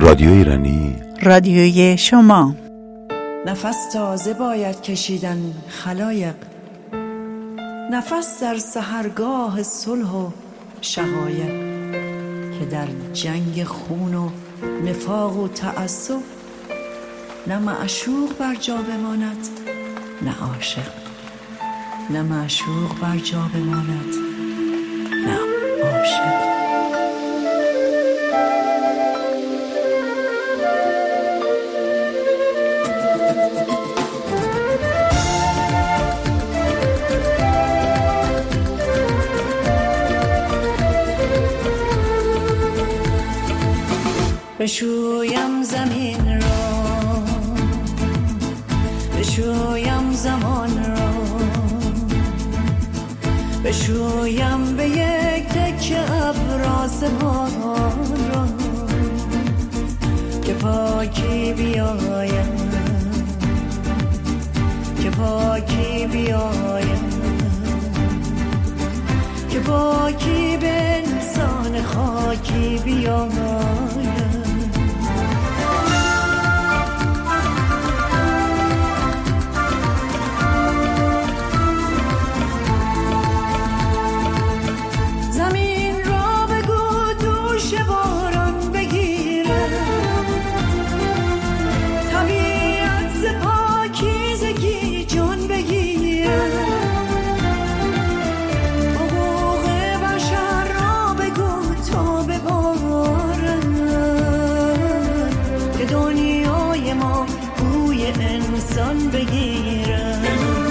رادیو ایرانی. رادیوی شما. نفس تازه باید کشیدن خلایق. نفس در سهرگاه صلح و شقایق. که در جنگ خون و نفاق و تعصب نه معشوق بر جا بماند نه عاشق. نه معشوق بر جا بماند. بشویم زمین را. بشویم زمان را. بشویم به یک تک ابراز باران را. که پاکی بیایم. که پاکی بیایم. که پاکی به انسان خاکی بیایم. دنیای ما بوی انسان بگیرم.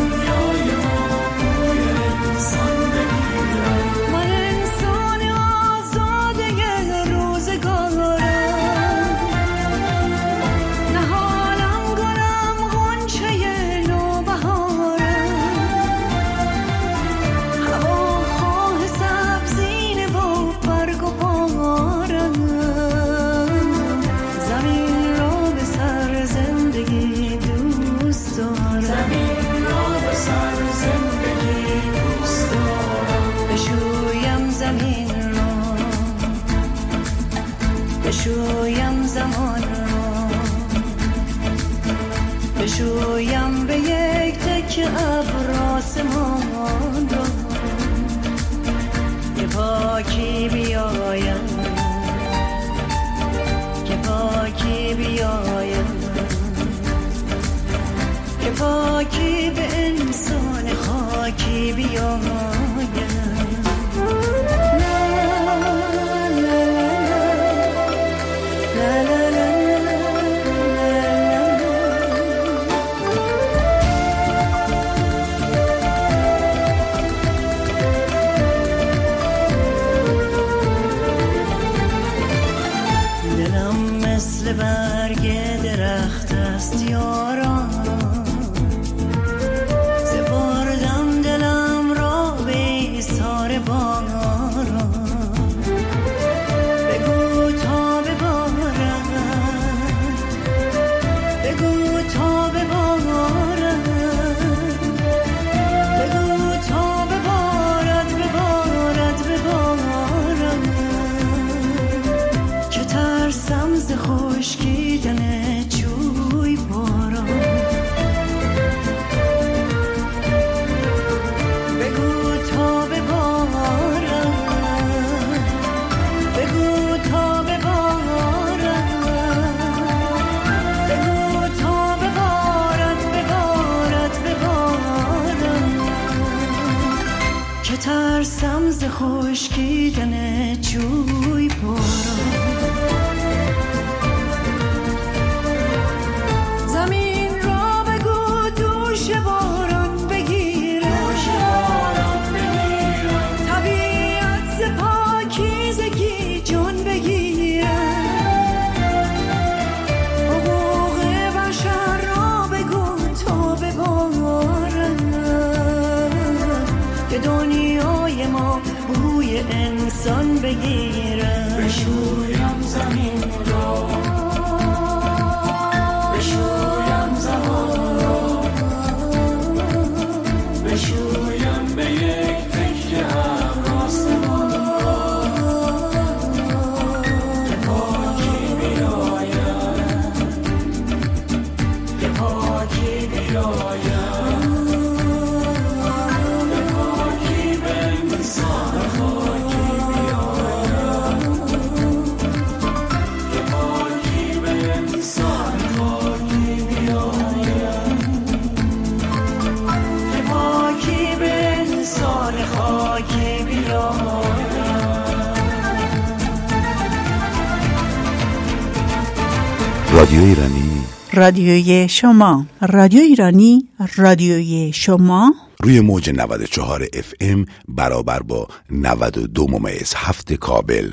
رادیو ایرانی. رادیوی شما. رادیو ایرانی رادیوی شما. روی موج 94 اف ام برابر با 92 ممیز هفت کابل.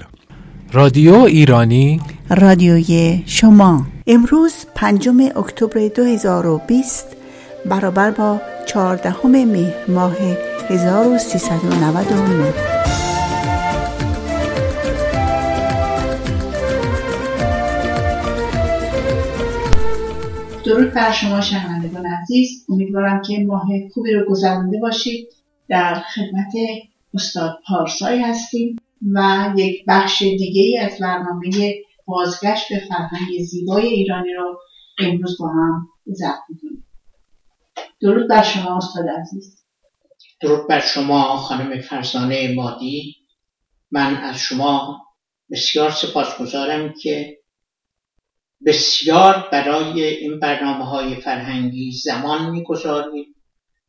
رادیو ایرانی. رادیوی شما. امروز پنجم اکتبر 2020 برابر با 14 مهر ماه 1399 درود بر شما شنوندگان عزیز. امیدوارم که ماه خوبی رو گذرانده باشید. در خدمت استاد پارسایی هستیم و یک بخش دیگه ای از برنامه بازگشت به فرهنگ زیبای ایرانی رو امروز با هم ضبط می‌کنیم. درود بر شما استاد عزیز. درود بر شما خانم فرزانه مادی. من از شما بسیار سپاسگزارم که بسیار برای این برنامه های فرهنگی زمان می‌گذارید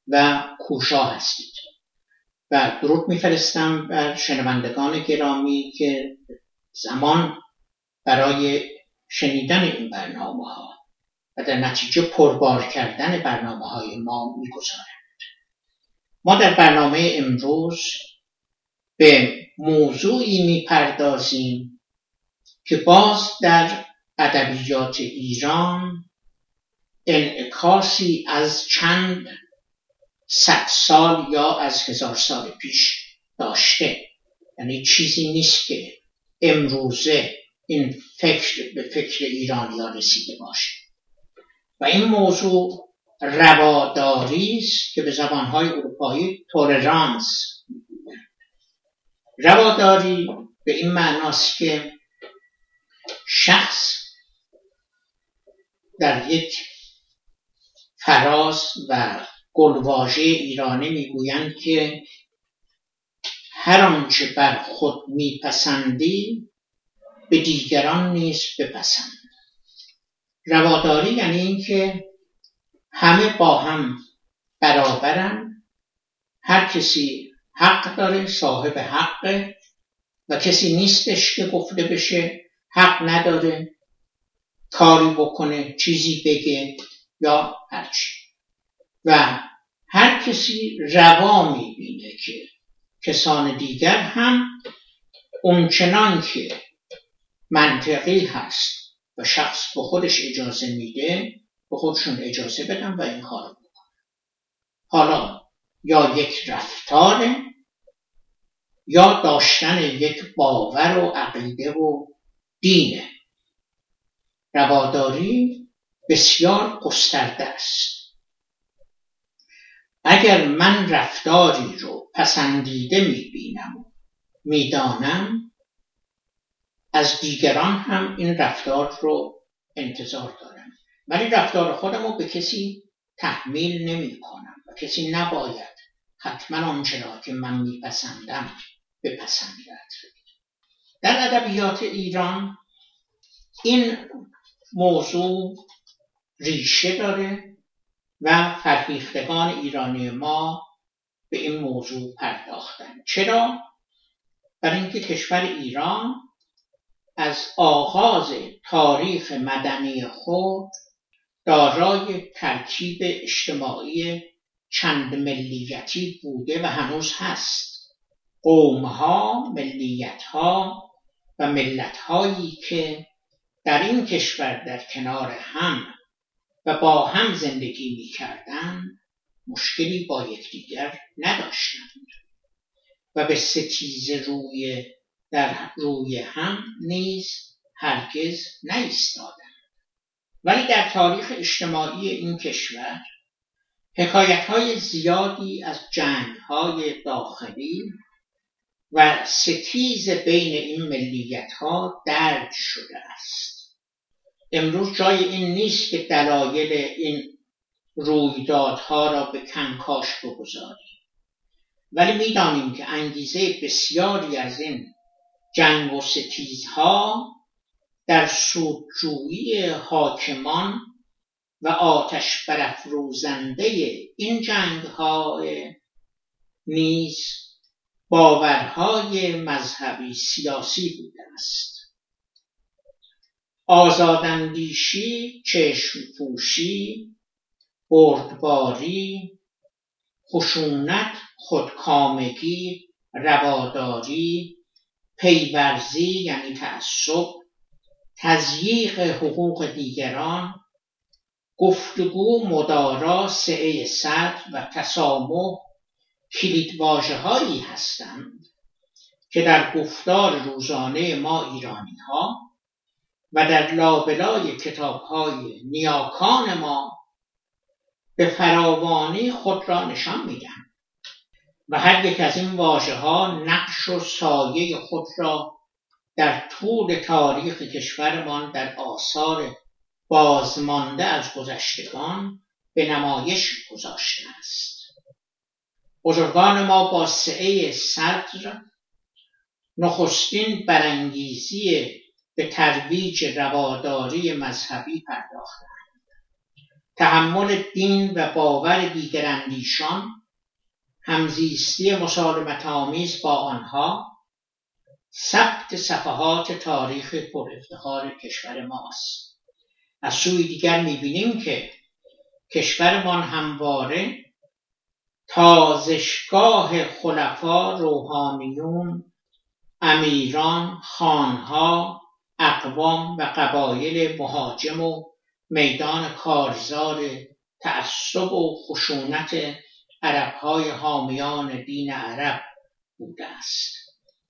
و کوشا هستید. و درود میفرستم بر شنوندگان گرامی که زمان برای شنیدن این برنامه ها و در نتیجه پربار کردن برنامه های ما می‌گذارند. ما در برنامه امروز به موضوعی می‌پردازیم که باز در ادبیات ایران انعکاسی از چند صد سال یا از هزار سال پیش داشته. یعنی چیزی نیست که امروزه این فکر به فکر ایرانیا رسیده باشه. و این موضوع رواداری است که به زبانهای اروپایی تولرانس رواداری به این معناست که شخص در یک فراز و گلواژه ایرانی می‌گویند که هر آنچه بر خود میپسندی به دیگران نیز بپسند. رواداری یعنی اینکه همه با هم برابرن هر کسی حق داره صاحب حقه و کسی نیستش که گفته بشه حق نداره. کاری بکنه چیزی بگه یا هرچی و هر کسی روا می‌بینه که کسان دیگر هم اونچنان که منطقی هست و شخص به خودش اجازه میده به خودشون اجازه بدن و این کار بکنن. حالا یا یک رفتاره یا داشتن یک باور و عقیده و دینه. رواداری بسیار گسترده است. اگر من رفتاری رو پسندیده می‌بینم و می‌دانم از دیگران هم این رفتار رو انتظار دارم. ولی رفتار خودم رو به کسی تحمیل نمی کنم و کسی نباید حتما آنچه را که من میپسندم بپسندد. در ادبیات ایران این موضوع ریشه داره و فرهیختگان ایرانی ما به این موضوع پرداختن چرا؟ برای اینکه کشور ایران از آغاز تاریخ مدنی خود دارای ترکیب اجتماعی چند ملیتی بوده و هنوز هست قومها ملیتها و ملتهایی که در این کشور در کنار هم و با هم زندگی می کردن مشکلی با یکدیگر نداشتند و به ستیز روی در روی هم نیز هرگز نایستادند ولی در تاریخ اجتماعی این کشور حکایت های زیادی از جنگ های داخلی و ستیز بین این ملیت ها درد شده است. امروز جای این نیست که دلایل این رویدادها را به کنکاش بگذاریم. ولی می‌دانیم که انگیزه بسیاری از این جنگ و ستیزها در سودجویی حاکمان و آتش برافروزنده این جنگ ها نیز باورهای مذهبی سیاسی بوده است. آزاداندیشی چشم پوشی بردباری خشونت خودکامگی رواداری پیورزی یعنی تعصب تضییق حقوق دیگران گفتگو مدارا سعه صدر و تسامح کلیدواژه هایی هستند که در گفتار روزانه ما ایرانی ها و در لابلای کتاب های نیاکان ما به فراوانی خود را نشان میدن و هر یک از این واژه ها نقش و سایه خود را در طول تاریخ کشورمان در آثار بازمانده از گذشتگان به نمایش گذاشته است. بزرگان ما با سعه صدر نخستین برانگیزی به ترویج رواداری مذهبی پرداختند. تحمل دین و باور دیگراندیشان همزیستی مسالمت آمیز با آنها ثبت صفحات تاریخ پر افتخار کشور ماست. از سوی دیگر می‌بینیم که کشورمان همواره تازشگاه خلفا روحانیون امیران خانها اقوام و قبایل مهاجم و میدان کارزار تعصب و خشونت عربهای حامیان دین عرب بوده است.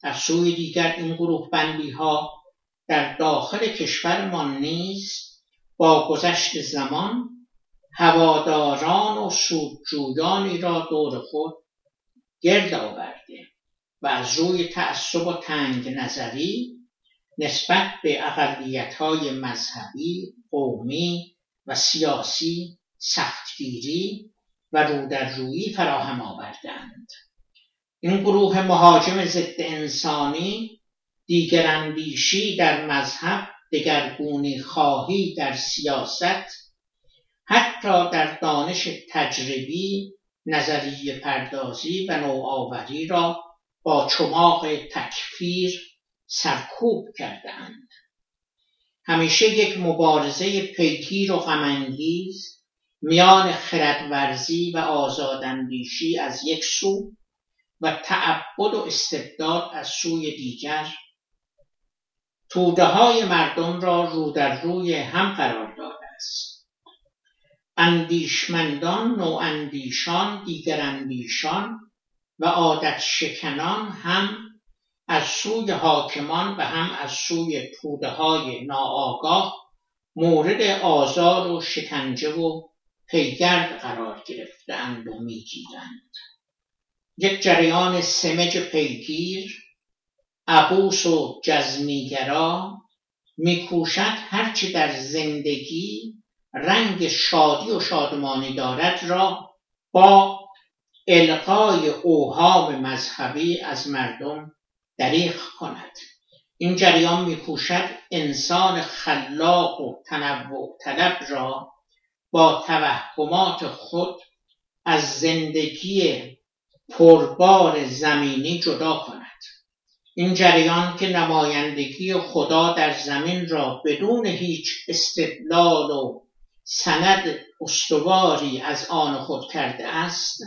از سوی دیگر این گروه بندی ها در داخل کشورمان نیز با گذشت زمان هواداران و سودجویانی را دور خود گرد آورده و از روی تعصب و تنگ نظری نسبت به اقلیت های مذهبی، قومی و سیاسی سختگیری و رودررویی فراهم آوردند. این گروه مهاجم ضد انسانی دیگر اندیشی در مذهب دگرگونی خواهی در سیاست حتی در دانش تجربی نظریه پردازی و نوآوری را با چماق تکفیر سرکوب کردند همیشه یک مبارزه پیگیر و غمانگیز میان خردورزی و آزاداندیشی از یک سو و تعبد و استبداد از سوی دیگر توده های مردم را رو در روی هم قرار داده است. اندیشمندان نواندیشان دیگراندیشان و عادت شکنان هم از سوی حاکمان و هم از سوی توده های ناآگاه مورد آزار و شکنجه و پیگرد قرار گرفتند و می‌گیرند. یک جریان سمج پیگیر عبوس و جزمیگرا میکوشد هرچه در زندگی رنگ شادی و شادمانی دارد را با القای اوهام مذهبی از مردم دریغ کند. این جریان میکوشد انسان خلاق و تنوع طلب را با توهمات خود از زندگی پربار زمینی جدا کند. این جریان که نمایندگی خدا در زمین را بدون هیچ استدلال و سند استواری از آن خود کرده است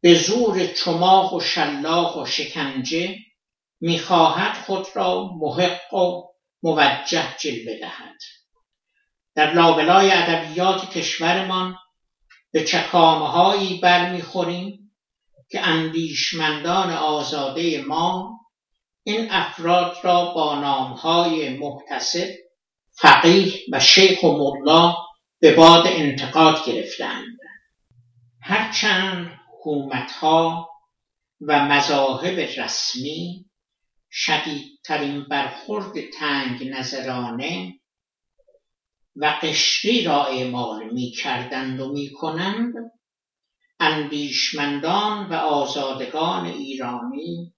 به زور چماق و شلاق و شکنجه می‌خواهد خود را محق و موجه جلوه دهد. در لابلای ادبیات کشورمان به چکامههایی برمیخوریم که اندیشمندان آزاده ما این افراد را با نامهای محتسب فقیه و شیخ و ملا به باد انتقاد گرفتند هرچند حکومتها و مذاهب رسمی شدیدترین برخورد تنگ نظرانه و قشری را اعمال می کردند و می کنند اندیشمندان و آزادگان ایرانی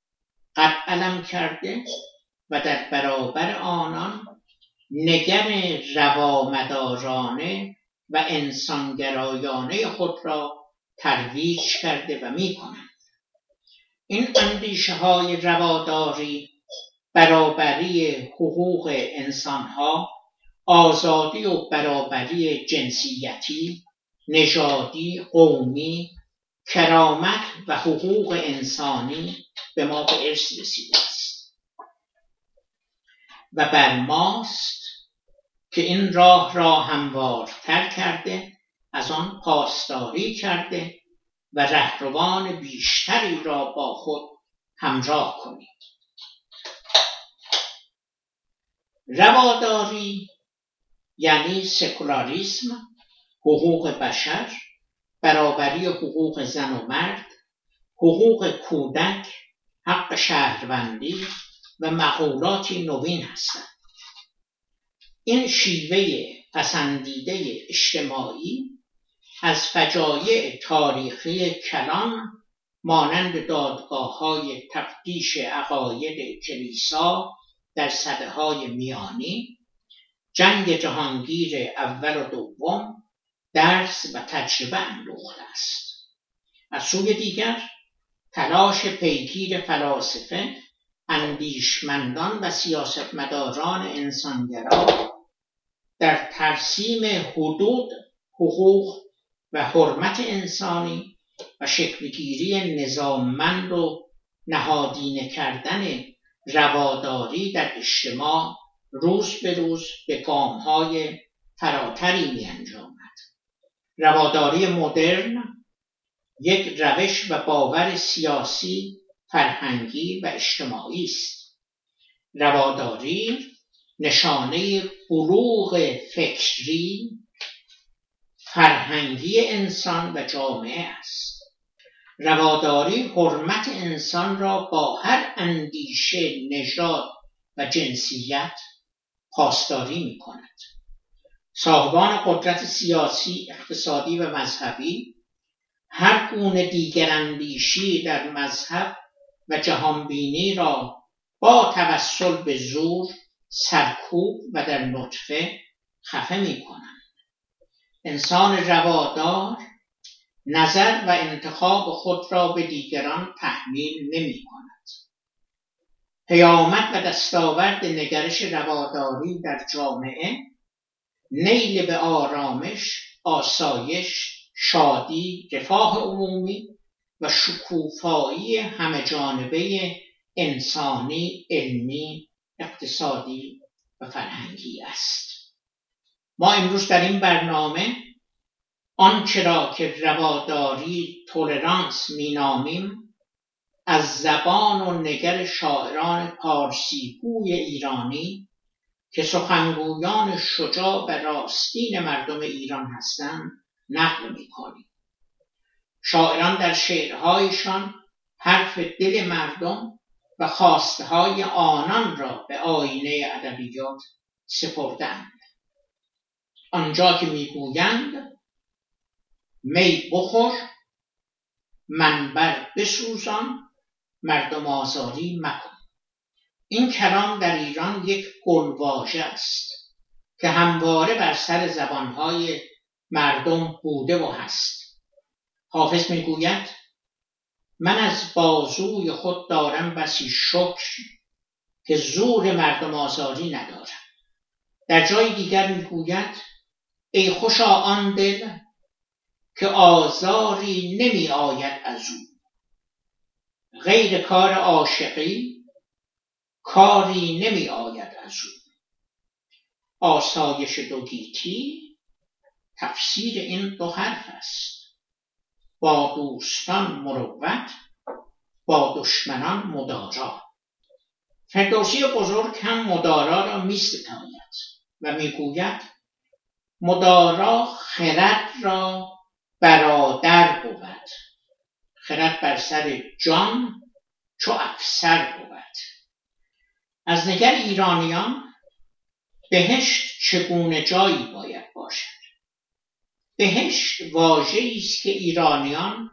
قد علم کرده و در برابر آنان نگر روامدارانه و انسانگرایانه خود را ترویج کرده و می کنند. این اندیشه های رواداری برابری حقوق انسانها آزادی و برابری جنسیتی نژادی قومی کرامت و حقوق انسانی به ما به ارث رسیده است. و بر ماست که این راه را هموارتر کرده از آن پاسداری کرده و رهروان بیشتری را با خود همراه کنید. رواداری یعنی سکولاریسم حقوق بشر برابری حقوق زن و مرد حقوق کودک حق شهروندی و مقولاتی نوین هستند. این شیوه پسندیده اجتماعی از فجایع تاریخی کلان مانند دادگاه های تفتیش عقاید کلیسا در صده های میانی جنگ جهانگیر اول و دوم درس و تجربه اندوخته است. از سوی دیگر تلاش پیگیر فلاسفه اندیشمندان و سیاستمداران انسانگرا در ترسیم حدود حقوق و حرمت انسانی و شکلگیری نظاممند و نهادینه کردن رواداری در اجتماع روز به روز به گامهای فراتری می انجامد. رواداری مدرن یک روش و باور سیاسی فرهنگی و اجتماعی است رواداری نشانه بلوغ فکری فرهنگی انسان و جامعه است. رواداری حرمت انسان را با هر اندیشه نژاد و جنسیت پاسداری می کند صاحبان قدرت سیاسی اقتصادی و مذهبی هر گونه دیگر اندیشی در مذهب و جهانبینی را با توسل به زور سرکوب و در نطفه خفه می کنند انسان روادار نظر و انتخاب خود را به دیگران تحمیل نمی کند پیامد و دستاورد نگرش رواداری در جامعه نیل به آرامش آسایش شادی رفاه عمومی و شکوفایی همه جانبه انسانی علمی اقتصادی و فرهنگی است. ما امروز در این برنامه آنچه را که رواداری تولرانس مینامیم از زبان و نگر شاعران پارسیگوی ایرانی که سخنگویان شجاع و راستین مردم ایران هستند نقل می‌کنیم. شاعران در شعرهایشان حرف دل مردم و خواسته های آنان را به آینه ادبیات سپردند آنجا که می‌گویند می بخور منبر بسوزان مردم آزاری مکن. این کلام در ایران یک گلواژه است که همواره بر سر زبانهای مردم بوده و هست. حافظ می‌گوید من از بازوی خود دارم بسی شکر که زور مردم آزاری ندارم. در جای دیگر می‌گوید ای خوشا آن دل که آزاری نمی آید از او. غیر کار عاشقی کاری نمی آید از او. آسایش دو گیتی تفسیر این دو حرف است. با دوستان مروت با دشمنان مدارا. فردوسی بزرگ هم مدارا را می و می‌گوید مدارا خرد را برادر بود. خرد بر سر جان چو افسر بود. از نگر ایرانیان بهشت چگونه جایی باید باشد؟ بهشت واژه است که ایرانیان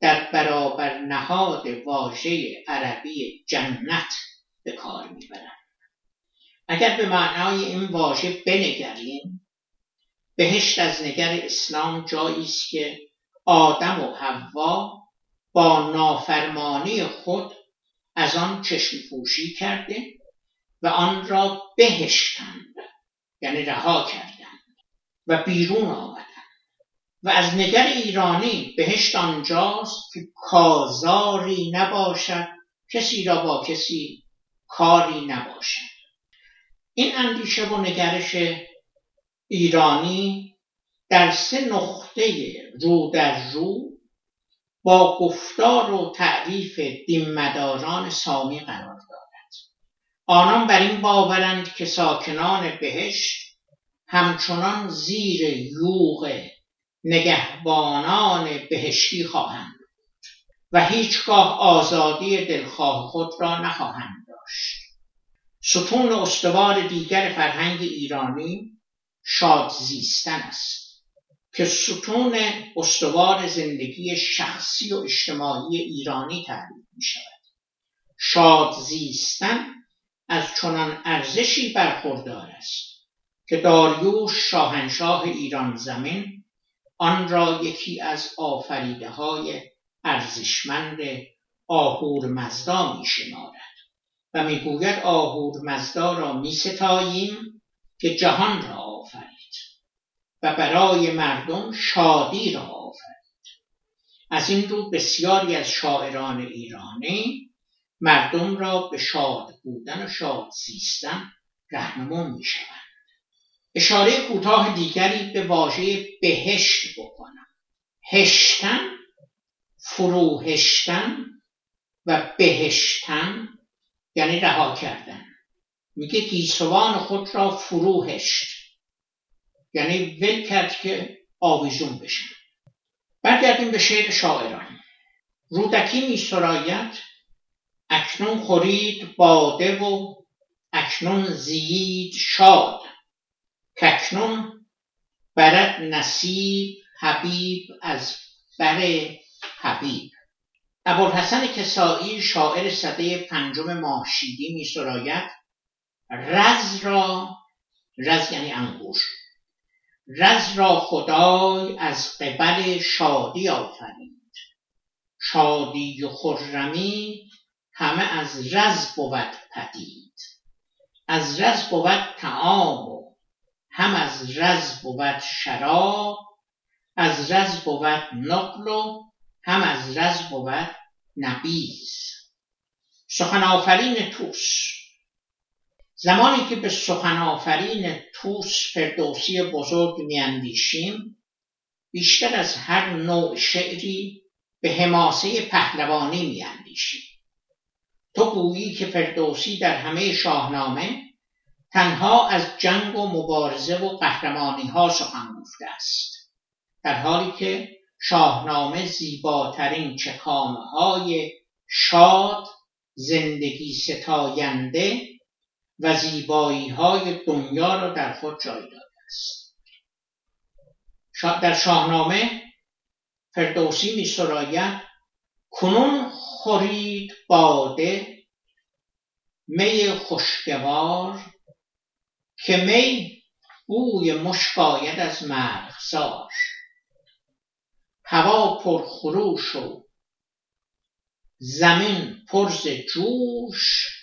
در برابر نهاد واژه عربی جنت به کار می‌برند. اگر به معنای این واژه بنگریم بهشت از نگر اسلام جایی است که آدم و حوا با نافرمانی خود از آن چشم پوشی کرده و آن را بهشتند یعنی رها کردند و بیرون آمدند. و از نگر ایرانی بهشت آنجاست که کازاری نباشد کسی را با کسی کاری نباشد. این اندیشه و نگرش ایرانی در سه نقطه رو در رو با گفتار و تعریف دیمداران سامی قرار دارد. آنان بر این باورند که ساکنان بهشت همچنان زیر یوغ نگهبانان بهشتی خواهند و هیچگاه آزادی دلخواه خود را نخواهند داشت. ستون استوار دیگر فرهنگ ایرانی شاد زیستن است که ستون استوار زندگی شخصی و اجتماعی ایرانی تعریف می شود. شاد زیستن از چنان ارزشی برخوردار است که داریوش شاهنشاه ایران زمین آن را یکی از آفریده های ارزشمند آهور مزدا می شمارد و می‌گوید آهور مزدا را می ستاییم که جهان را آفرید و برای مردم شادی را آفرید. از این رو بسیاری از شاعران ایرانی مردم را به شاد بودن و شاد زیستن رهنمون می شوند اشاره کوتاه دیگری به واژه بهشت بکنم. هشتن فروهشتن و بهشتن یعنی رها کردن. میگه گیسوان خود را فروهشت. یعنی ول کرد که آویزون بشن برگردیم به شعر شاعران. رودکی می سراید اکنون خورید باده و اکنون زیید شاد. ککنون برد نصیب حبیب از بر حبیب. ابوالحسن کسایی شاعر صده پنجم ماهشیدی می سراید رز را رز یعنی انگور رز را خدای از قبل شادی آفرید شادی و خرمی همه از رز بود پدید. از رز بود تعام و هم از رز بود شراب از رز بود نقل و هم از رز بود نبیز سخن آفرین توس زمانی که به سخن آفرین توس فردوسی بزرگ میاندیشیم بیشتر از هر نوع شعری به حماسه پهلوانی میاندیشیم. تو گویی که فردوسی در همه شاهنامه تنها از جنگ و مبارزه و قهرمانی ها سخن گفته است در حالی که شاهنامه زیباترین چکامه های شاد زندگی ستاینده و زیبایی های دنیا را در خود جای داده است. در شاهنامه فردوسی می سراید کنون خورید باده می خوشگوار که می بوی مشکاید از مرغزار. هوا پر خروش و زمین پرز جوش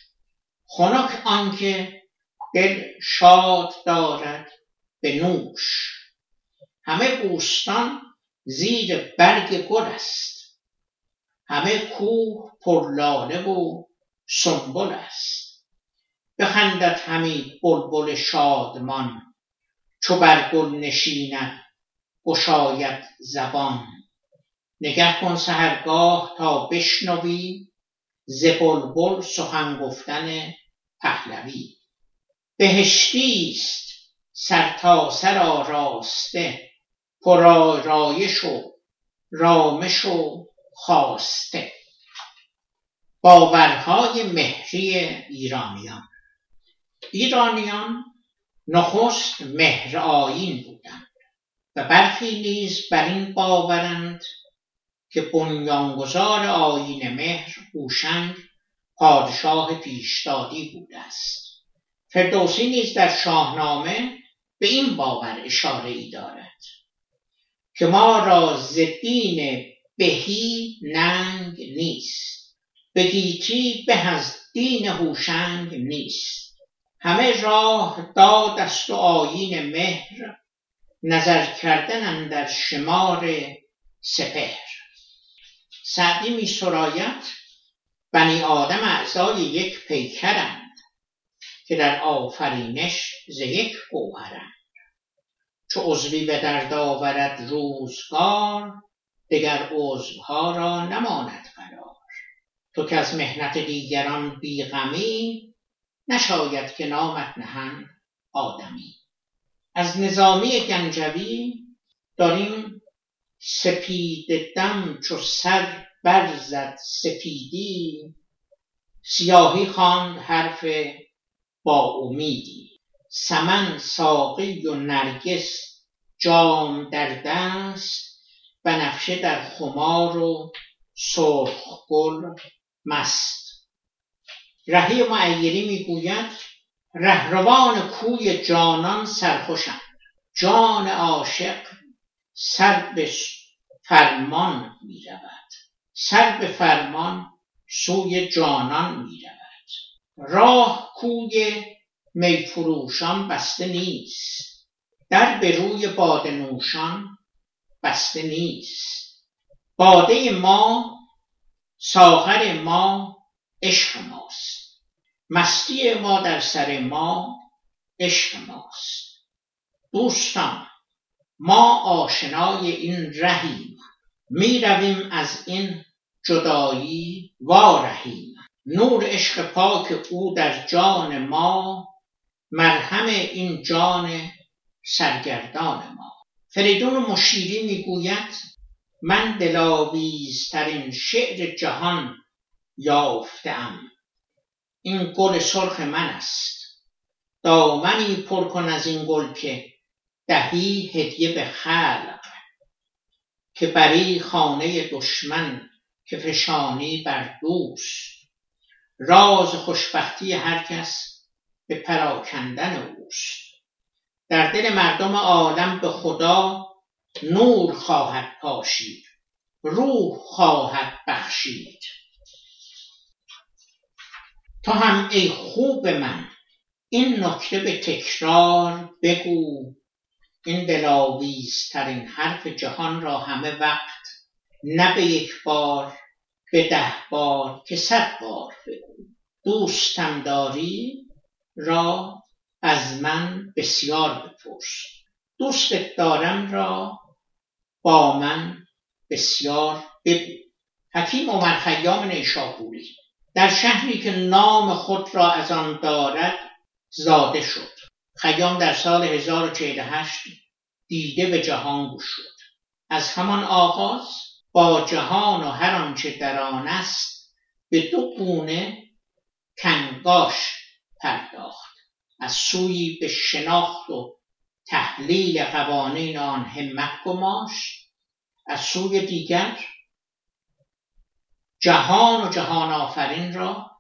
خنک آنکه دل شاد دارد به نوش. همه بوستان زیر برگ گل است. همه کوه پر لاله و سنبل است. بخندد همی بلبل شادمان. چو بر گل نشیند گشاید زبان. نگه کن سهرگاه تا بشنوی ز بلبل سخن گفتن پهلوی. بهشتی است سر تا سر آراسته پرآرایش و رامش و خواسته. باورهای مهری ایرانیان. ایرانیان نخست مهر آیین بودند و برخی نیز بر این باورند که بنیانگذار آیین مهر هوشنگ پادشاه پیشدادی بوده است. فردوسی نیز در شاهنامه به این باور اشاره ای دارد که ما را ز دین بهی ننگ نیست به گیتی به از دین هوشنگ نیست. همه راه داد است و آیین مهر نظر کردن در شمار سپهر. سعدی می سرایت بنی آدم اعضای یک پیکرند که در آفرینش ز یک گوهرند. چو عضوی به درد آورد روزگار دگر عضوها را نماند قرار. تو که از مهنت دیگران بیغمی نشاید که نامت نهند آدمی. از نظامی گنجوی داریم سپید دم چو سر برزد سپیدی سیاهی خواند حرف با امیدی. سمن ساقی و نرگس جام در دست بنفشه در خمار و سرخ گل مست. رهی معیری می‌گوید رهروان کوی جانان سرخوشند جان عاشق سر به فرمان می رود سر به فرمان سوی جانان می رود راه کوی میفروشان بسته نیست. در به روی باده نوشان بسته نیست. باده ما ساغر ما عشق ماست. مستی ما در سر ما عشق ماست. دوستان ما آشنای این رهیم. می رویم از این جدایی وارهیم. نور عشق پاک او در جان ما مرهم این جان سرگردان ما. فریدون مشیری می‌گوید من دلاویزترین شعر جهان یافتم. این گل سرخ من است. دامنی پر کن از این گل که دهی هدیه به خلق. که بری خانه دشمن که فشانی بر دوست. راز خوشبختی هر کس به پراکندن اوست. در دل مردم عالم به خدا نور خواهد پاشید روح خواهد بخشید. تو هم ای خوب من این نکته به تکرار بگو. این دلاویزترین حرف جهان را همه وقت نه به یک بار به ده بار که صد بار بگو. دوستم داری را از من بسیار بپرس. دوستت دارم را با من بسیار بگو. حکیم عمر خیام نیشابوری در شهری که نام خود را از آن دارد زاده شد. خیام در سال 1048 دیده به جهان شد از همان آغاز با جهان و هر آنچه در آن است به دو گونه کنگاش پرداخت. از سوی به شناخت و تحلیل قوانین آن همت گماشت از سوی دیگر جهان و جهان آفرین را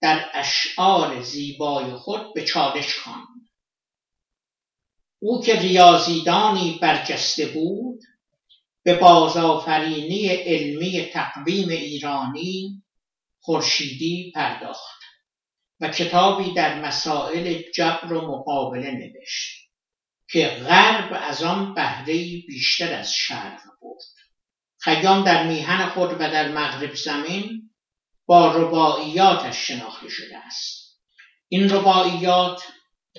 در اشعار زیبای خود به چالش خواند. او که ریاضیدانی برجسته بود به بازآفرینی علمی تقویم ایرانی خورشیدی پرداخت و کتابی در مسائل جبر و مقابله نوشت که غرب از آن بهره بیشتر از شرق برد خیام در میهن خود و در مغرب زمین با رباعیاتش شناخته شده است. این رباعیات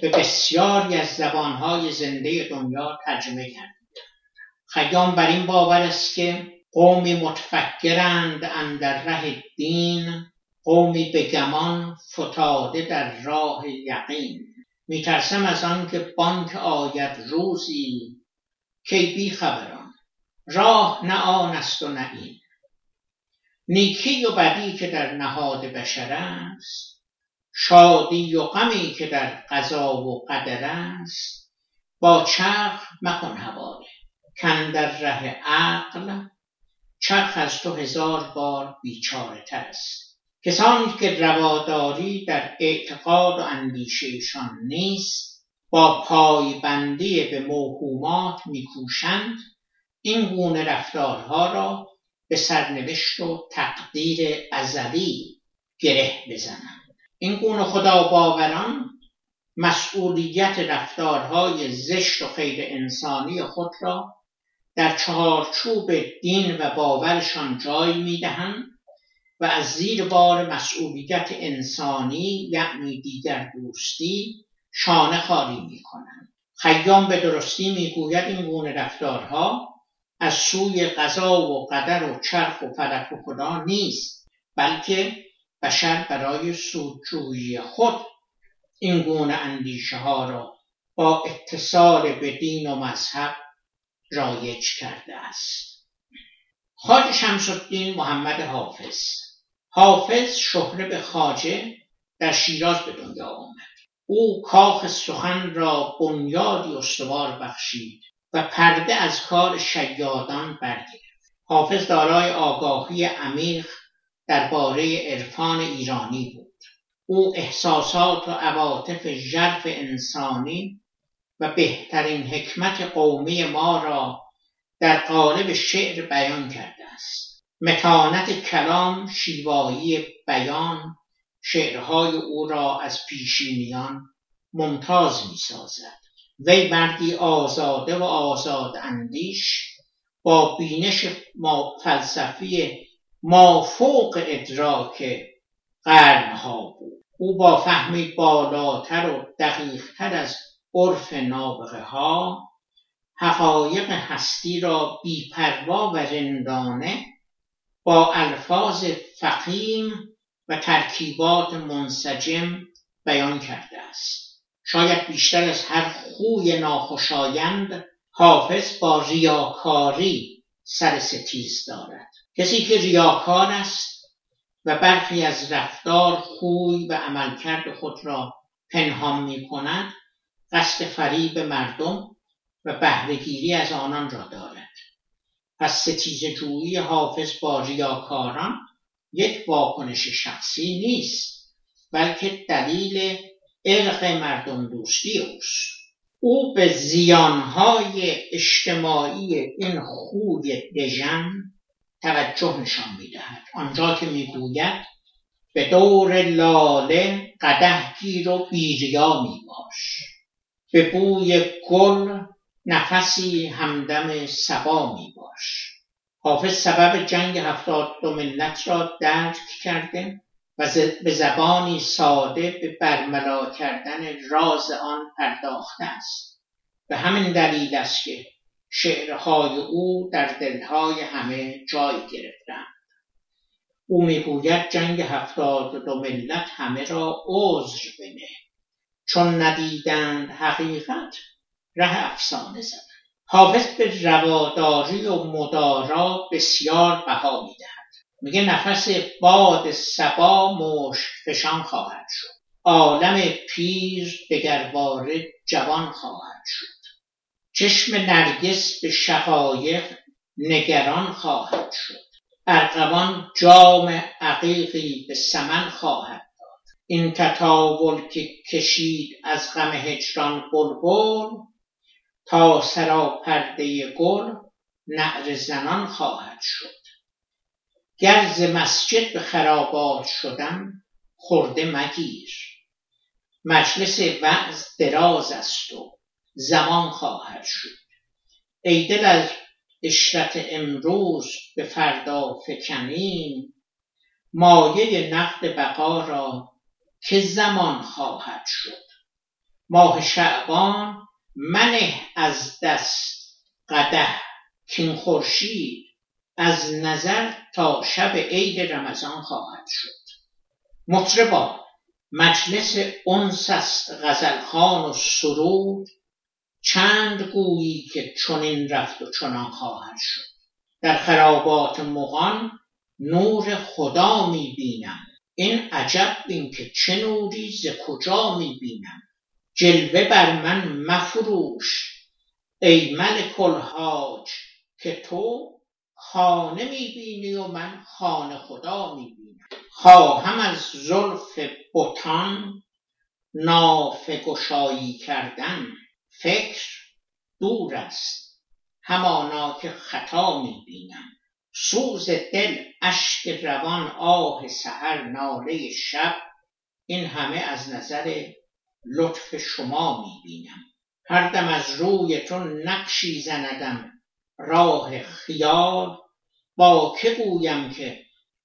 به بسیاری از زبانهای زنده دنیا ترجمه کرد خیام بر این باور است که قومی متفکرند اندر ره دین قومی به گمان فتاده در راه یقین. میترسم از آن که بانک آید روزی کی بی خبران. راه نه آن است و نه این. نیکی و بدی که در نهاد بشر است شادی و غمی که در قضا و قدر است با چرخ مکن حواله. کن در ره عقل چرخ از تو هزار بار بیچاره تر است. کسانی که رواداری در اعتقاد و اندیشهشان نیست با پایبندی به موهومات میکوشند. این گونه رفتارها را به سرنوشت و تقدیر ازلی گره بزنند. این گونه خدا باوران مسئولیت رفتارهای زشت و غیر انسانی خود را در چهارچوب دین و باورشان جای می‌دهند و از زیر بار مسئولیت انسانی یعنی دیگر دوستی شانه خالی می کنند. خیام به درستی می‌گوید این گونه رفتارها از سوی قضا و قدر و چرخ و فلک و خدا نیست بلکه بشر برای سودجویی خود این گونه اندیشه ها را با اتصال به دین و مذهب رایج کرده است. خاج شمس الدین محمد حافظ. حافظ شهره به خاجه در شیراز به دنیا آمد. او کاخ سخن را بنیادی استوار بخشید و پرده از کار شیادان برگرفت. حافظ دارای آگاهی عمیق درباره عرفان ایرانی بود. او احساسات و عواطف ژرف انسانی و بهترین حکمت قومی ما را در قالب شعر بیان کرده است. متانت کلام شیوایی بیان شعرهای او را از پیشینیان ممتاز می سازد وی مردی آزاده و آزاد اندیش با بینش فلسفی مافوق ادراک قرنها بود. او با فهمی بالاتر و دقیقتر از عرف نابغه ها حقایق هستی را بیپروا و رندانه با الفاظ فقیم و ترکیبات منسجم بیان کرده است. شاید بیشتر از هر خوی ناخوشایند حافظ با ریاکاری سر ستیز دارد. کسی که ریاکار است و برخی از رفتار خوی و عملکرد خود را پنهان می کند قصد فریب مردم و بهرهگیری از آنان را دارد. پس ستیز جویی حافظ با ریاکاران یک واکنش شخصی نیست بلکه دلیل ارق مردم دوستی اوست. او به زیانهای اجتماعی این خوی دژن توجه نشان می‌دهد. آنجا که می‌گوید به دور لاله قده گیر و بیریا میباش. به بوی گل نفسی همدم سبا میباش. حافظ سبب جنگ هفتاد دو ملت را درک کرده و به زبانی ساده به برملا کردن راز آن پرداخته است. به همین دلیل است که شعرهای او در دلهای همه جای گرفتند. او می‌گوید جنگ هفتاد دو ملت همه را عذر بنه. چون ندیدند حقیقت ره افسانه زدند حافظ به رواداری و مدارا بسیار بها می‌دهد. میگه نفس باد سبا مشک فشان خواهد شد. عالم پیر دگرباره جوان خواهد شد. چشم نرگس به شقایق نگران خواهد شد. ارغوان جام عقیقی به سمن خواهد داد. این تطاول که کشید از غم هجران بلبل تا سرا پرده گل نعر زنان خواهد شد. گرز مسجد به خرابات شدن خورده مگیر. مجلس وعظ دراز است و زمان خواهد شد. ای دل از اشرت امروز به فردا فکنیم. مایه نقد بقا را که زمان خواهد شد. ماه شعبان منه از دست قده کین خورشید. از نظر تا شب عید رمضان خواهد شد. مطربا مجلس انس است غزلخان و سرود. چند گویی که چنین رفت و چنان خواهد شد. در خرابات مغان نور خدا می بینم این عجب بین که چه نوری ز کجا می بینم جلوه بر من مفروش. ای ملک الحاج که تو خانه می‌بینی و من خانه خدا می‌بینم. خواهم از زلف بتان نافه گشایی کردن. فکر دور است. همانا که خطا می‌بینم. سوز دل اشک روان آه سحر ناله شب. این همه از نظر لطف شما می‌بینم. هر دم از روی تو نقشی زندم. راه خیال. با که گویم که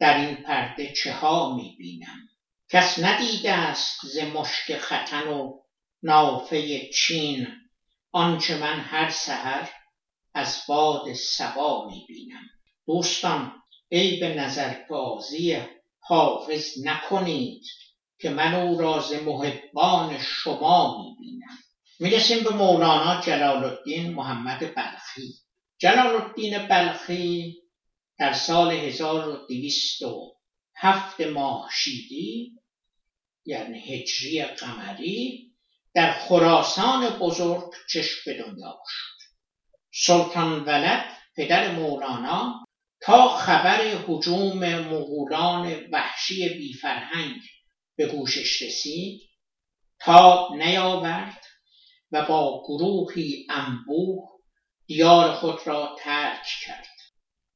در این پرده چه ها می‌بینم؟ کس ندیده است ز مشک ختن و نافه چین آنچه من هر سحر از باد سبا می‌بینم. دوستان ای به نظربازی حافظ نکنید که من او راز محبان شما می‌بینم. می‌رسیم به مولانا جلال الدین محمد بلخی. جلال الدین بلخی در سال 1207 ماه شیدی یعنی هجری قمری در خراسان بزرگ چشم به دنیا شد سلطان ولد پدر مولانا تا خبر حجوم مغولان وحشی بیفرهنگ به گوشش رسید تا نیاورد و با گروهی انبوه دیار خود را ترک کرد.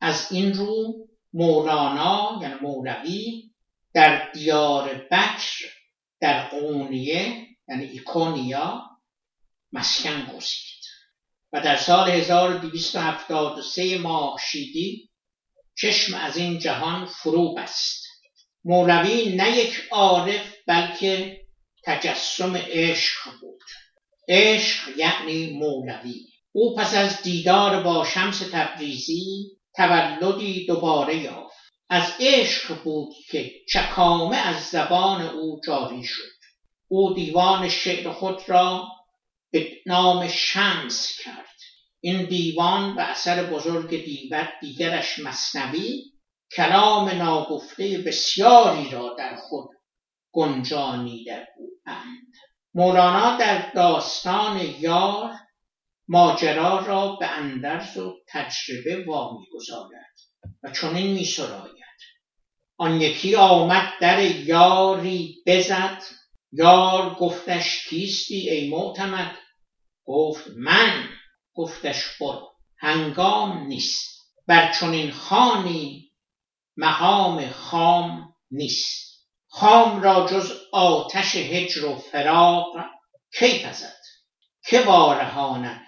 از این رو مولانا یعنی مولوی در دیار بکر در قونیه یعنی ایکونیا مسکن گزید و در سال 1273 ماه شیدی چشم از این جهان فرو بست. مولوی نه یک عارف بلکه تجسم عشق بود. عشق یعنی مولوی. او پس از دیدار با شمس تبریزی تولدی دوباره یافت. از عشق بود که چکامه از زبان او جاری شد. او دیوان شعر خود را به نام شمس کرد. این دیوان به اثر بزرگ دیوت دیگرش مصنوی کلام ناگفته بسیاری را در خود گنجانیده اند مولانا در داستان یار ماجرا را به اندرز و تجربه وامی گذارد و چنین می سراید. آن یکی آمد در یاری بزد یار گفتش کیستی ای معتمد؟ گفت من. گفتش برو هنگام نیست. بر چنین خانی مقام خام نیست. خام را جز آتش هجر و فراق کی پزد؟ که وارهاند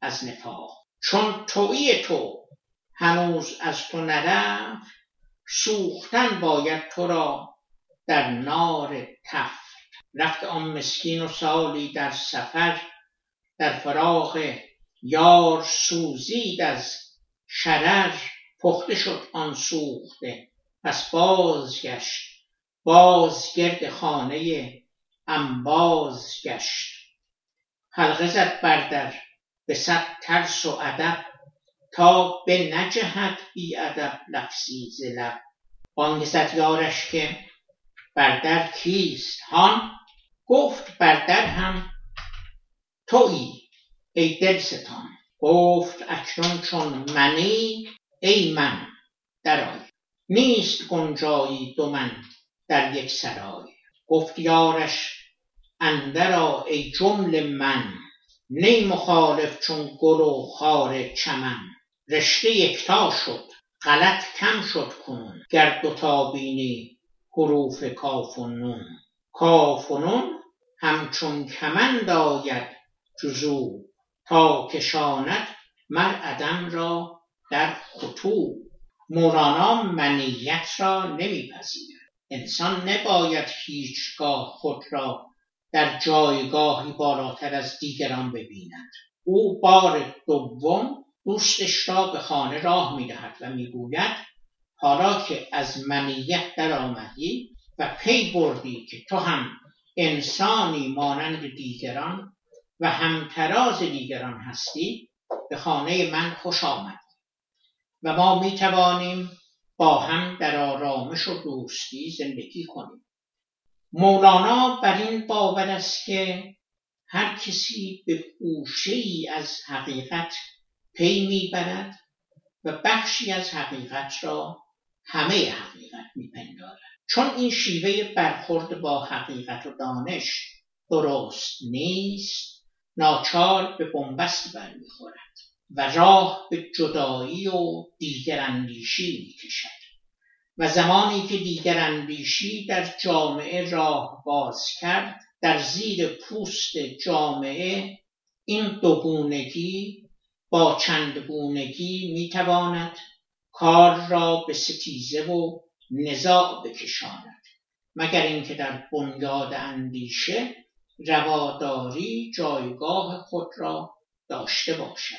از نفاق؟ چون توی تو هنوز از تو نرفت سوختن باید تو را در نار تفت رفت آن مسکین و سالی در سفر در فراغ یار سوزید از شرر پخته شد آن سوخته. پس بازگشت باز گرد خانه انباز گشت. حلقه زد بر در به صد ترس و ادب. تا به نجهد بی ادب لفظی ز لب. بانگ زد یارش که بر در کیست؟ هان؟ گفت بر هم تویی ای دلستان. گفت اکنون چون منی ای من درآی. نیست گنجایی دو من در یک سرای. گفت یارش اندرا ای جمله من. نی مخالف چون گل و خار چمن. رشته یکتا شد غلط کم شد کنون. گر دوتا بینی حروف کاف و نون. کاف و نون همچون کمند آید جزو تا کشاند مر عدم را در خطو مولانا منیت را نمیپذیرد. انسان نباید هیچگاه خود را در جایگاهی بالاتر از دیگران ببیند. او بار دوم دوستش را به خانه راه می‌دهد و می‌گوید حالا که از منیت در آمدی و پی بردی که تو هم انسانی مانند دیگران و همتراز دیگران هستی به خانه من خوش آمد. و ما می توانیم با هم در آرامش و دوستی زندگی کنیم. مولانا بر این باور است که هر کسی به گوشه ای از حقیقت پی می‌برد و بخشی از حقیقت را همه حقیقت میپندارد. چون این شیوه برخورد با حقیقت و دانش درست نیست ناچار به بنبست برمیخورد و راه به جدایی و می کشد و زمانی که دیگر اندیشی در جامعه راه باز کرد در زیر پوست جامعه این دوگونگی با چندگونگی می‌تواند کار را به ستیزه و نزاع بکشاند. مگر اینکه در بنیاد اندیشه رواداری جایگاه خود را داشته باشد.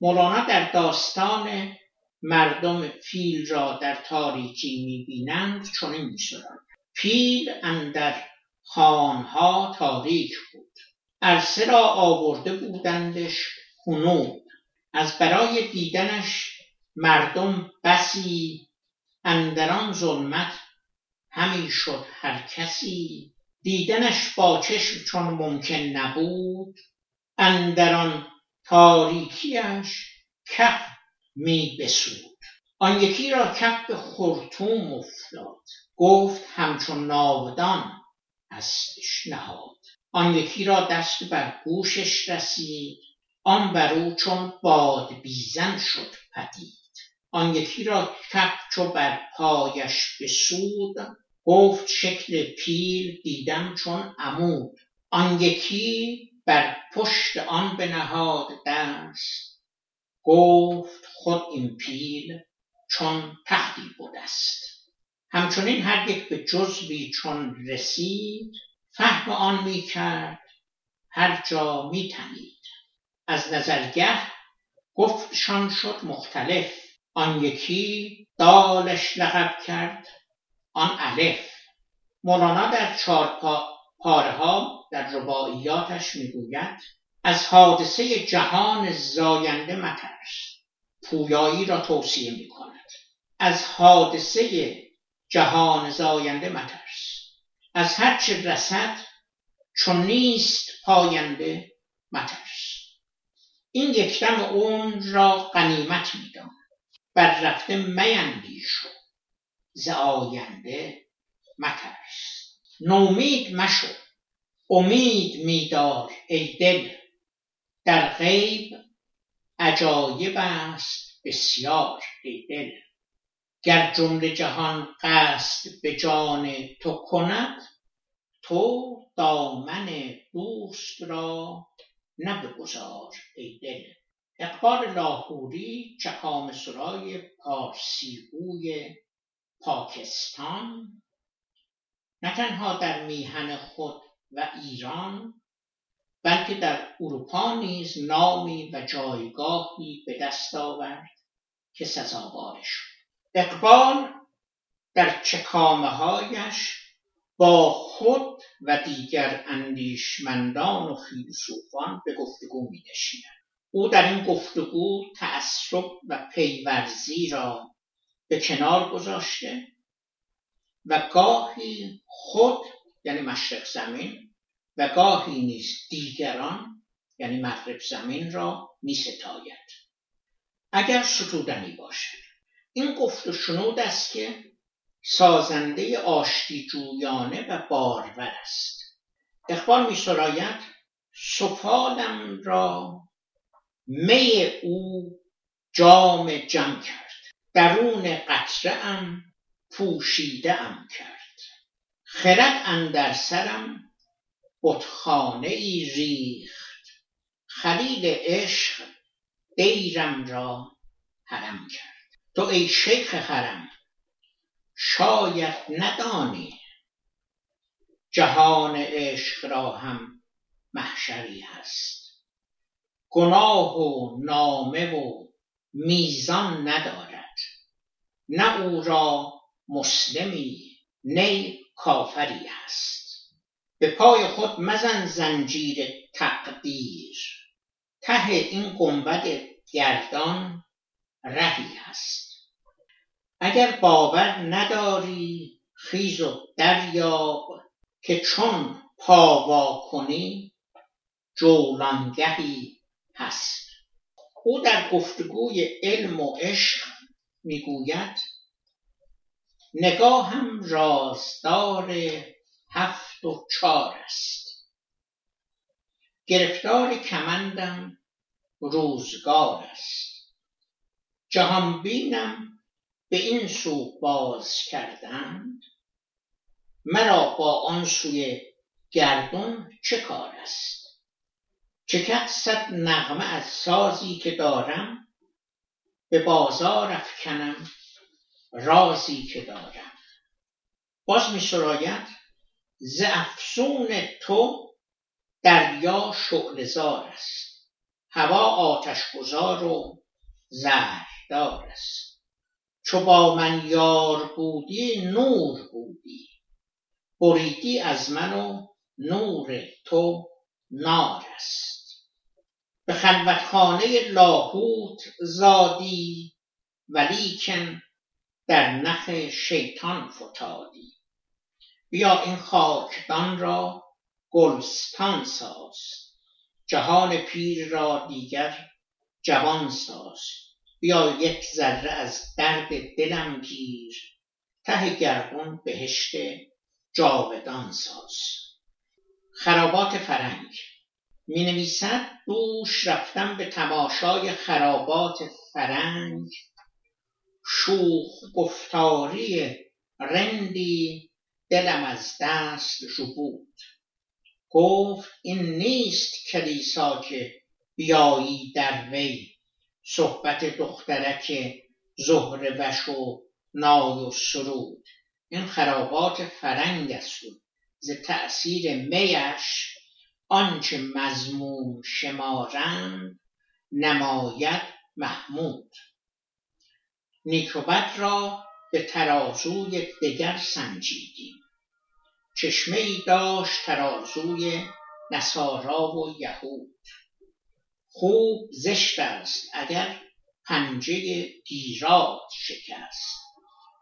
مولانا در داستان مردم فیل را در تاریکی می‌بینند چنین میسراید پیل اندر خانها تاریک بود. عرصه را آورده بودندش خنود. از برای دیدنش مردم بسی اندران ظلمت همی شد هر کسی. دیدنش با چشم چون ممکن نبود. اندران تاریکیش کف می بسود. آن یکی را کف به خرطوم افتاد. گفت همچون ناودان هستش نهاد. آن یکی را دست بر گوشش رسید. آن بر او چون باد بیزن شد پدید. آن یکی را کف چو بر پایش بسود گفت شکل پیل دیدم چون عمود. آن یکی بر پشت آن بنهاد دست گفت خود این پیل چون تختی بودست همچنین هر یک به جزوی چون رسید فهم آن می کرد هر جا می تنید. از نظرگه گفتشان شد مختلف. آن یکی دالش لقب کرد آن الف. مولانا در چهار پاره ها در رباعیاتش می‌گوید از حادثه جهان زاینده مترس. پویایی را توصیه می کند از حادثه جهان زاینده مترس. از هرچه رسد چون نیست پاینده مترس. این یکدم اون را غنیمت میدان. بر رفته میندیش. و ز آینده مترس. نومید مشو. امید میدار ای دل. در غیب عجایب است بسیار ای دل. گر جمله جهان قصد به جان تو کند تو دامن دوست را نبگذار ای دل. اقبال لاهوری چکام سرای پارسیگوی پاکستان نه تنها در میهن خود و ایران بلکه در اروپا نیز نامی و جایگاهی به دست آورد که سزاوارش اقبال در چکامه هایش با خود و دیگر اندیشمندان و فیلسوفان به گفتگو می او در این گفتگو تعصب و پیورزی را به کنار گذاشته و گاهی خود یعنی مشرق زمین و گاهی نیز دیگران یعنی مغرب زمین را می ستاید اگر ستودنی باشد. این گفت و شنود است که سازنده آشتی جویانه و بارور است. اقبال می سراید سفالم را می او جام جم کرد. درون قطره ام پوشیده ام کرد. خرد اندر سرم بتخانه ای ریخت. خلیل عشق دیرم را حرم کرد. تو ای شیخ حرم شاید ندانی جهان عشق را هم محشری هست. گناه و نامه و میزان ندارد. نه او را مسلمی نی کافری هست به پای خود مزن زنجیر تقدیر. ته این گنبد گردان رهی هست اگر باور نداری خیز و دریاب که چون پاوا کنی جولانگهی هست. او در گفتگوی علم و عشق می‌گوید نگاهم رازدار هفت و چار است. گرفتار کمندم روزگار است. جهان بینم به این سو باز کردند. مرا با آن سوی گردون چه کار است؟ چه صد نغمه از سازی که دارم به بازار افکنم رازی که دارم. باز می سراید ز افسون تو دریا شعلزار است. هوا آتش گذار و زهردار است. چو با من یار بودی نور بودی. بریدی از من و نور تو نار است. به خلوتخانه لاهوت زادی ولیکن در نخ شیطان فتادی. بیا این خاکدان را گلستان ساز جهان پیر را دیگر جوان ساز. بیا یک ذره از درد دلم گیر ته گردون بهشت جاودان ساز. خرابات فرنگ می نویسد دوش رفتم به تماشای خرابات فرنگ شوخ گفتاری رندی دلم از دست بود گفت این نیست کلیسا که بیایی در وی. صحبت دخترک زهر وش و نای و سرود. این خرابات فرنگ است ز تأثیر میش آنچه مضموم شمارند نماید محمود. نیک را به ترازوی دگر سنجیدیم. چشمه ای داشت ترازوی نصارا و یهود. خوب زشت است اگر پنجه گیراد شکست.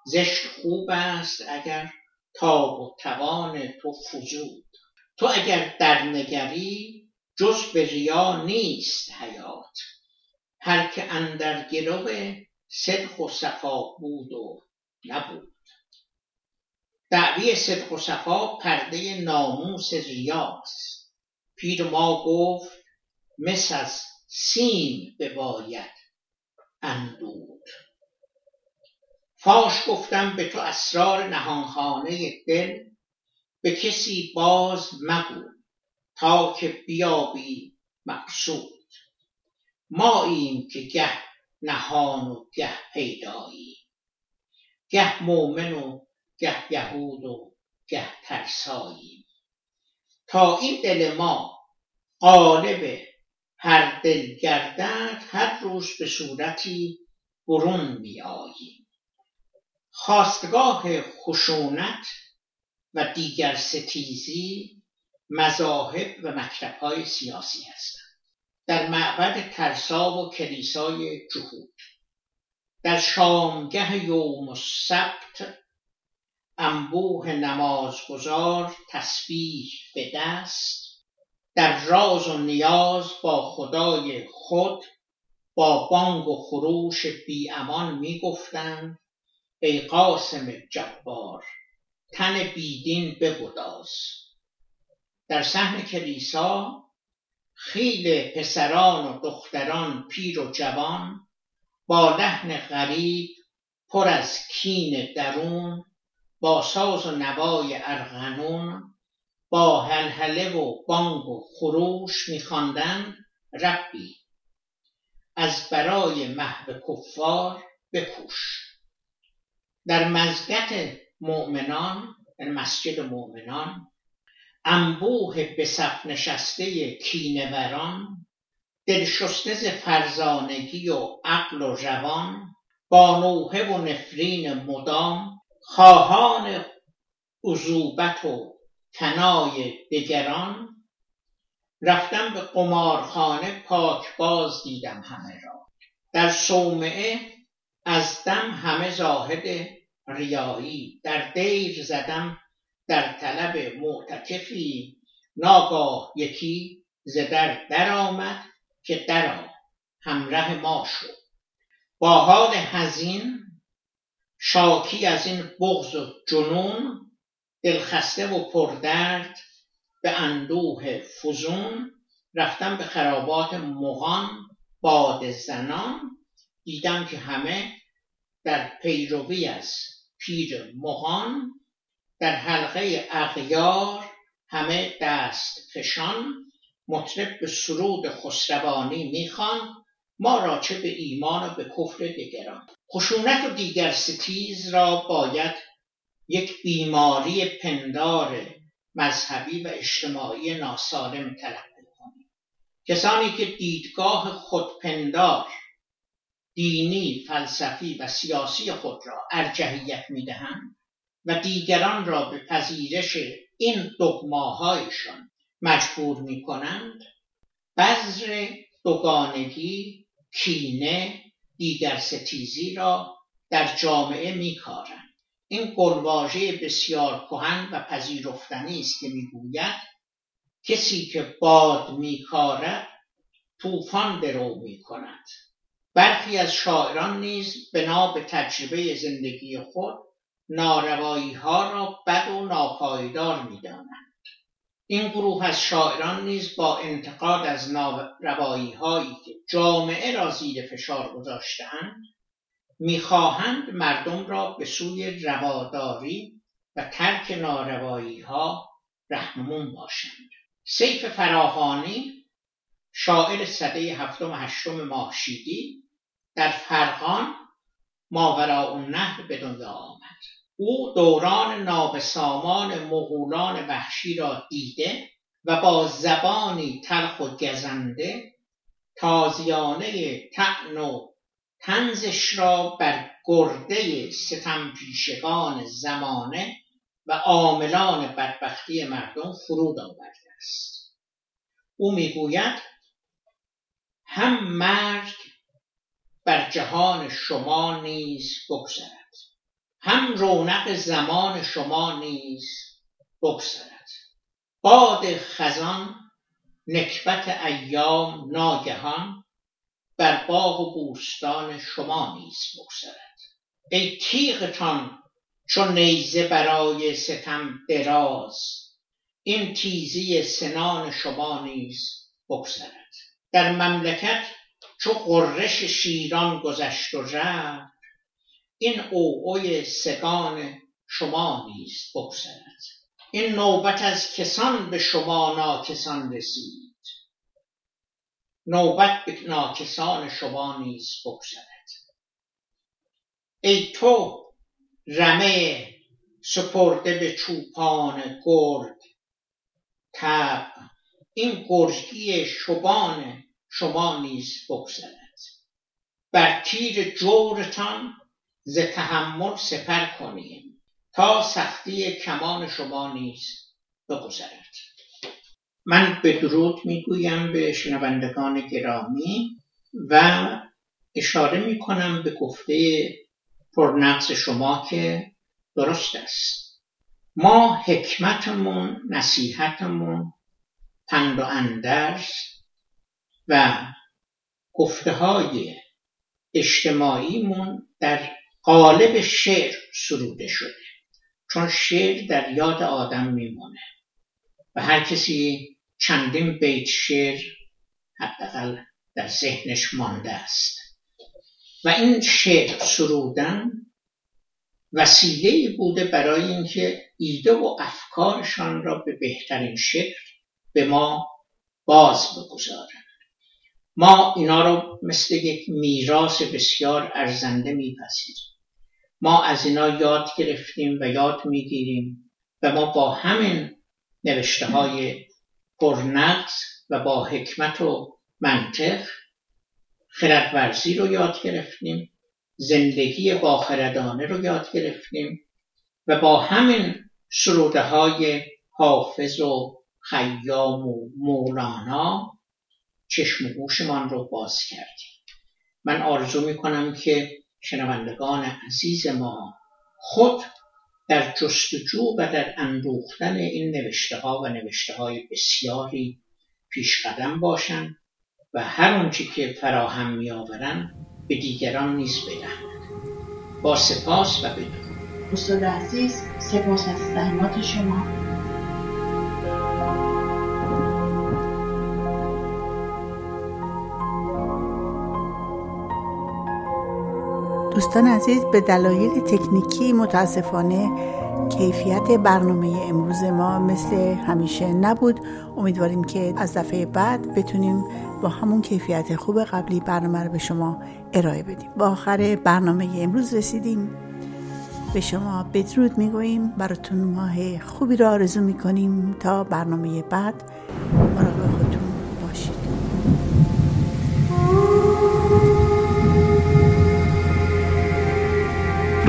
زشت خوب است اگر تاب و توان تو فزود. تو اگر در نگری جز به ریا نیست حیات. هر که اندر گرو صدق و صفا بود و نبود. دعوی صدق و صفا پرده ناموس ریاست. پیر ما گفت مس از سیم بباید اندود. فاش گفتم به تو اسرار نهانخانه دل به کسی باز مگو تا که بیابی مقصود. ماییم که گه نهان و گه پیدایی گه مؤمن و گه یهود و گه ترساییم تا این دل ما قالب هر دل گردد هر روز به صورتی برون میآییم. خواستگاه خشونت و دیگر ستیزی مذاهب و مکتبهای سیاسی هستند. در معبد ترسا و کلیسای جهود. در شامگه یوم السبت انبوه نمازگزار تسبیح به دست. در راز و نیاز با خدای خود با بانگ و خروش بی امان می گفتند ای قاسم جبار. تن بیدین بگداز. در صحن کلیسا خیل پسران و دختران پیر و جوان با لحن غریب پر از کین درون با ساز و نوای ارغنون با هلهله و بانگ و خروش میخواندند ربی. از برای محو کفار بکوش. در مزگت مؤمنان در مسجد مؤمنان انبوه به صف نشسته کینوران دلشسته ز فرزانگی و عقل و روان با نوحه و نفرین مدام خواهان عذوبت و کنای دگران. رفتم به قمارخانه باز دیدم همه را. در صومعه از دم همه زاهد ریایی. در دیر زدم در طلب معتکفی. ناگاه یکی ز در درآمد که درآ. همراه ما شد با حال حزین شاکی از این بغض و جنون دلخسته و پردرد به اندوه فزون رفتم به خرابات مغان باد زنان. دیدم که همه در پیروی از پیر مغان در حلقه اغیار همه دست فشان مطرب به سرود خسروانی می‌خوان ما را چه به ایمان و به کفر دگران. خشونت و دیگر ستیز را باید یک بیماری پندار مذهبی و اجتماعی ناسالم تلقی کنیم کسانی که دیدگاه خودپندار دینی فلسفی و سیاسی خود را ارجحیت می‌دهند و دیگران را به پذیرش این دگماهایشان مجبور می کنند بذر دوگانگی کینه دیگر ستیزی را در جامعه میکارند. این قلواژه بسیار کهن و پذیرفتنی است که می‌گوید کسی که باد میکارد طوفان درو می‌کند. برخی از شاعران نیز بنا به تجربه زندگی خود ناروایی ها را بد و ناپایدار می‌دانند. این گروه از شاعران نیز با انتقاد از ناروایی هایی که جامعه را زیر فشار گذاشتهاند می‌خواهند مردم را به سوی رواداری و ترک ناروایی ها باشند. سیف فراهانی شاعر صده هفتم هشتم ماهشیدی در فرقان ماورا نهر به دنیا آمد. او دوران نابسامان مغولان وحشی را دیده و با زبانی تلخ و گزنده تازیانه تعن و تنزش را بر گرده ستم پیشگان زمانه و عاملان بدبختی مردم فرود آورده است. او می‌گوید هم مرگ بر جهان شما نیز بگذرد. هم رونق زمان شما نیز بگذرد. باد خزان نکبت ایام ناگهان بر باغ و بوستان شما نیز بگذرد. ای تیغتان چون نیزه برای ستم دراز این تیزی سنان شما نیز بگذرد. در مملکت چو قررش شیران گذشت و رفت. این اوعوی سگان شما نیز بگذرد. این نوبت از کسان به شما ناکسان رسید. نوبت به ناکسان شما نیز بگذرد. ای تو رمه سپرده به چوپان گرد تب این گرگی شبان شما نیز بگذرد. بر تیر جورتان ز تحمل سپر کنیم تا سختی کمان شما نیز بگذرد. من به درود می‌گویم به شنوندگان گرامی و اشاره می‌کنم به گفته پرنقص شما که درست است. ما حکمتمون نصیحتمون پند و اندرز و گفته های اجتماعیمون در قالب شعر سروده شده. چون شعر در یاد آدم میمونه و هر کسی چندین بیت شعر حداقل در ذهنش مانده است. و این شعر سرودن وسیله بوده برای اینکه ایده و افکارشان را به بهترین شکل به ما باز بگذارن. ما اینا رو مثل یک میراث بسیار ارزنده میپذیریم. ما از اینا یاد گرفتیم و یاد می‌گیریم و ما با همین نوشته های پرنقص و با حکمت و منطق خردورزی رو یاد گرفتیم زندگی با خردانه رو یاد گرفتیم و با همین سروده های حافظ و خیام و مولانا چشم و گوشمان رو باز کردیم. من آرزو می کنم که شنوندگان عزیز ما خود در جستجو و در اندوختن این نوشته ها و نوشته های بسیاری پیش قدم باشند و هر آنچه که فراهم می آورند به دیگران نیز بدهند. با سپاس و بدون استاد عزیز سپاس از زحمات شما. دوستان عزیز به دلایل تکنیکی متاسفانه کیفیت برنامه امروز ما مثل همیشه نبود. امیدواریم که از دفعه بعد بتونیم با همون کیفیت خوب قبلی برنامه رو به شما ارائه بدیم. با آخر برنامه امروز رسیدیم. به شما بدرود می‌گوییم. براتون ماه خوبی رو آرزو می‌کنیم تا برنامه بعد.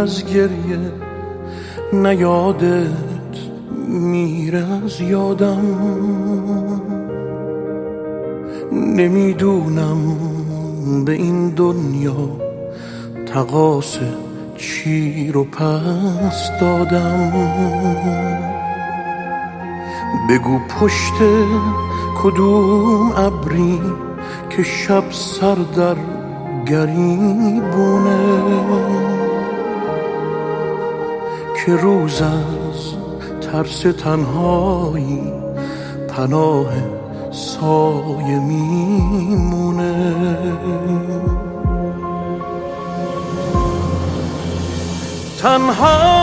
از گریه نیادت میره از یادم. نمی‌دونم به این دنیا تقاس چی رو پس دادم. بگو پشت کدوم ابری که شب سر در گریبونه. که روز از ترس تنهایی پناه سایه میمونه. تنها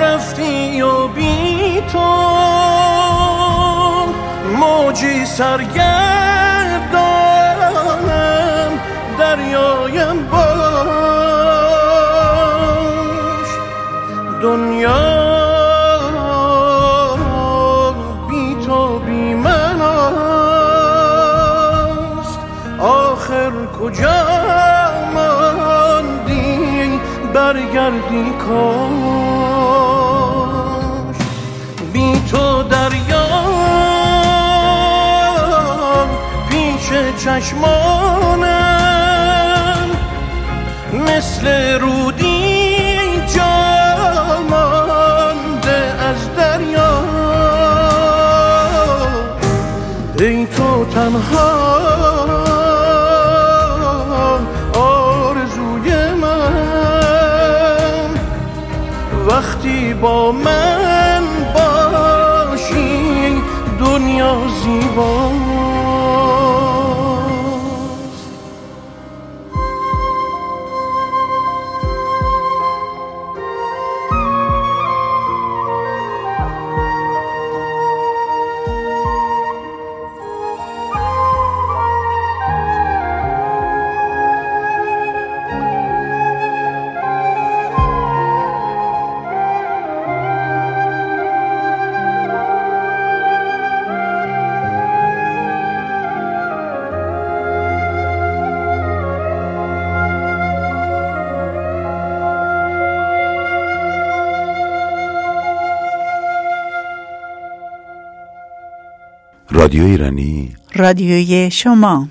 رفتی و بی تو موجی سرگردانم دریایم دنیا بی تو بی من است. آخر کجا ماندی برگردی کاش. بی تو دریا پیش چشمانم. مثل رودی رادیوی شما.